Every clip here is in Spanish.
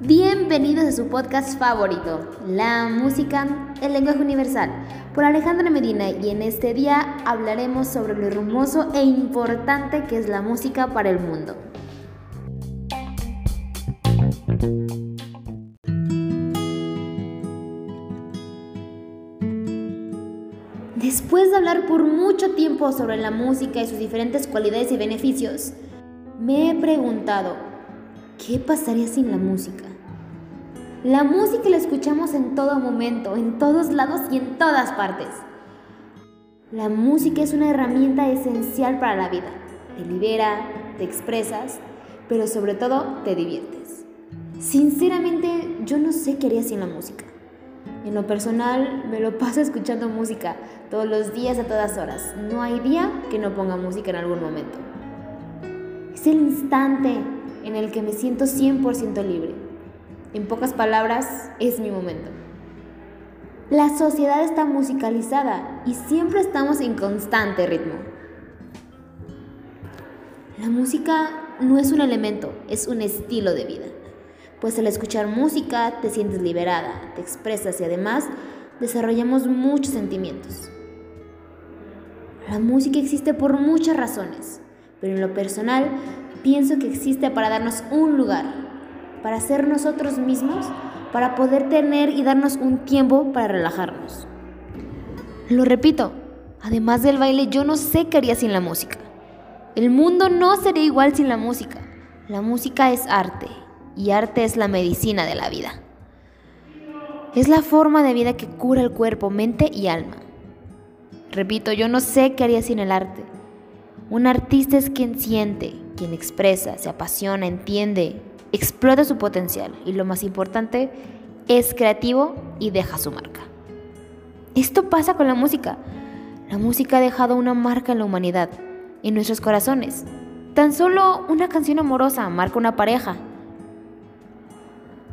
Bienvenidos a su podcast favorito, La Música, el lenguaje universal, por Alejandra Medina y en este día hablaremos sobre lo hermoso e importante que es la música para el mundo. Después de hablar por mucho tiempo sobre la música y sus diferentes cualidades y beneficios, me he preguntado, ¿qué pasaría sin la música? La música la escuchamos en todo momento, en todos lados y en todas partes. La música es una herramienta esencial para la vida. Te libera, te expresas, pero sobre todo te diviertes. Sinceramente, yo no sé qué haría sin la música. En lo personal, me lo paso escuchando música todos los días a todas horas. No hay día que no ponga música en algún momento. Es el instante en el que me siento 100% libre en pocas palabras, es mi momento. La sociedad está musicalizada y siempre estamos en constante ritmo. La música no es un elemento, es un estilo de vida. Pues al escuchar música te sientes liberada, te expresas y además desarrollamos muchos sentimientos. La música existe por muchas razones, pero en lo personal pienso que existe para darnos un lugar, para ser nosotros mismos, para poder tener y darnos un tiempo para relajarnos. Lo repito, además del baile yo no sé qué haría sin la música. El mundo no sería igual sin la música. La música es arte y arte es la medicina de la vida. Es la forma de vida que cura el cuerpo, mente y alma. Repito, yo no sé qué haría sin el arte. Un artista es quien siente, quien expresa, se apasiona, entiende, explota su potencial y lo más importante, es creativo y deja su marca. Esto pasa con la música. La música ha dejado una marca en la humanidad, en nuestros corazones. Tan solo una canción amorosa marca una pareja.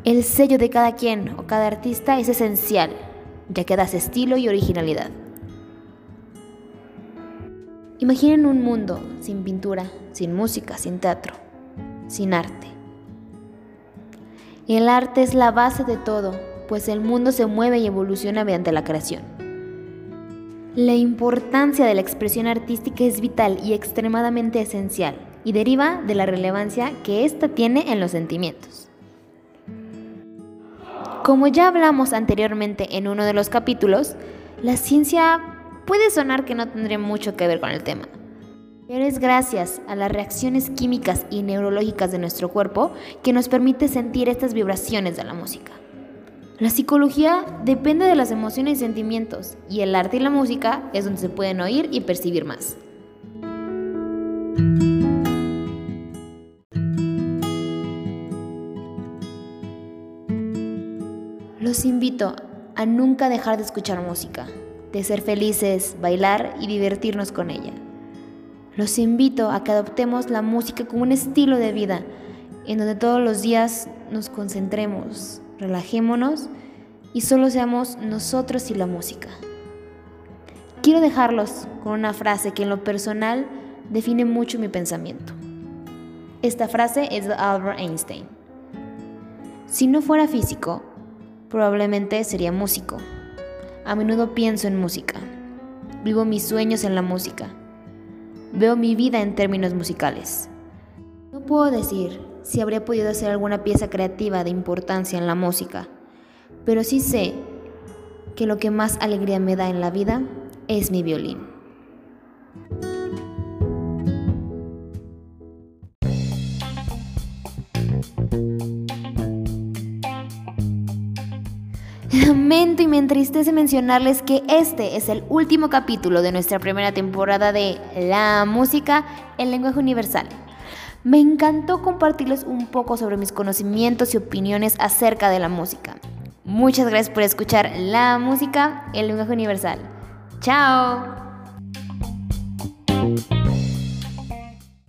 El sello de cada quien o cada artista es esencial, ya que das estilo y originalidad. Imaginen un mundo sin pintura, sin música, sin teatro, sin arte. El arte es la base de todo, pues el mundo se mueve y evoluciona mediante la creación. La importancia de la expresión artística es vital y extremadamente esencial, y deriva de la relevancia que ésta tiene en los sentimientos. Como ya hablamos anteriormente en uno de los capítulos, la ciencia puede sonar que no tendría mucho que ver con el tema, pero es gracias a las reacciones químicas y neurológicas de nuestro cuerpo que nos permite sentir estas vibraciones de la música. La psicología depende de las emociones y sentimientos, y el arte y la música es donde se pueden oír y percibir más. Los invito a nunca dejar de escuchar música, de ser felices, bailar y divertirnos con ella. Los invito a que adoptemos la música como un estilo de vida, en donde todos los días nos concentremos, relajémonos y solo seamos nosotros y la música. Quiero dejarlos con una frase que en lo personal define mucho mi pensamiento. Esta frase es de Albert Einstein. Si no fuera físico, probablemente sería músico. A menudo pienso en música. Vivo mis sueños en la música. Veo mi vida en términos musicales. No puedo decir si habría podido hacer alguna pieza creativa de importancia en la música, pero sí sé que lo que más alegría me da en la vida es mi violín. Lamento y me entristece mencionarles que este es el último capítulo de nuestra primera temporada de La música en lenguaje universal. Me encantó compartirles un poco sobre mis conocimientos y opiniones acerca de la música. Muchas gracias por escuchar La música en lenguaje universal. Chao.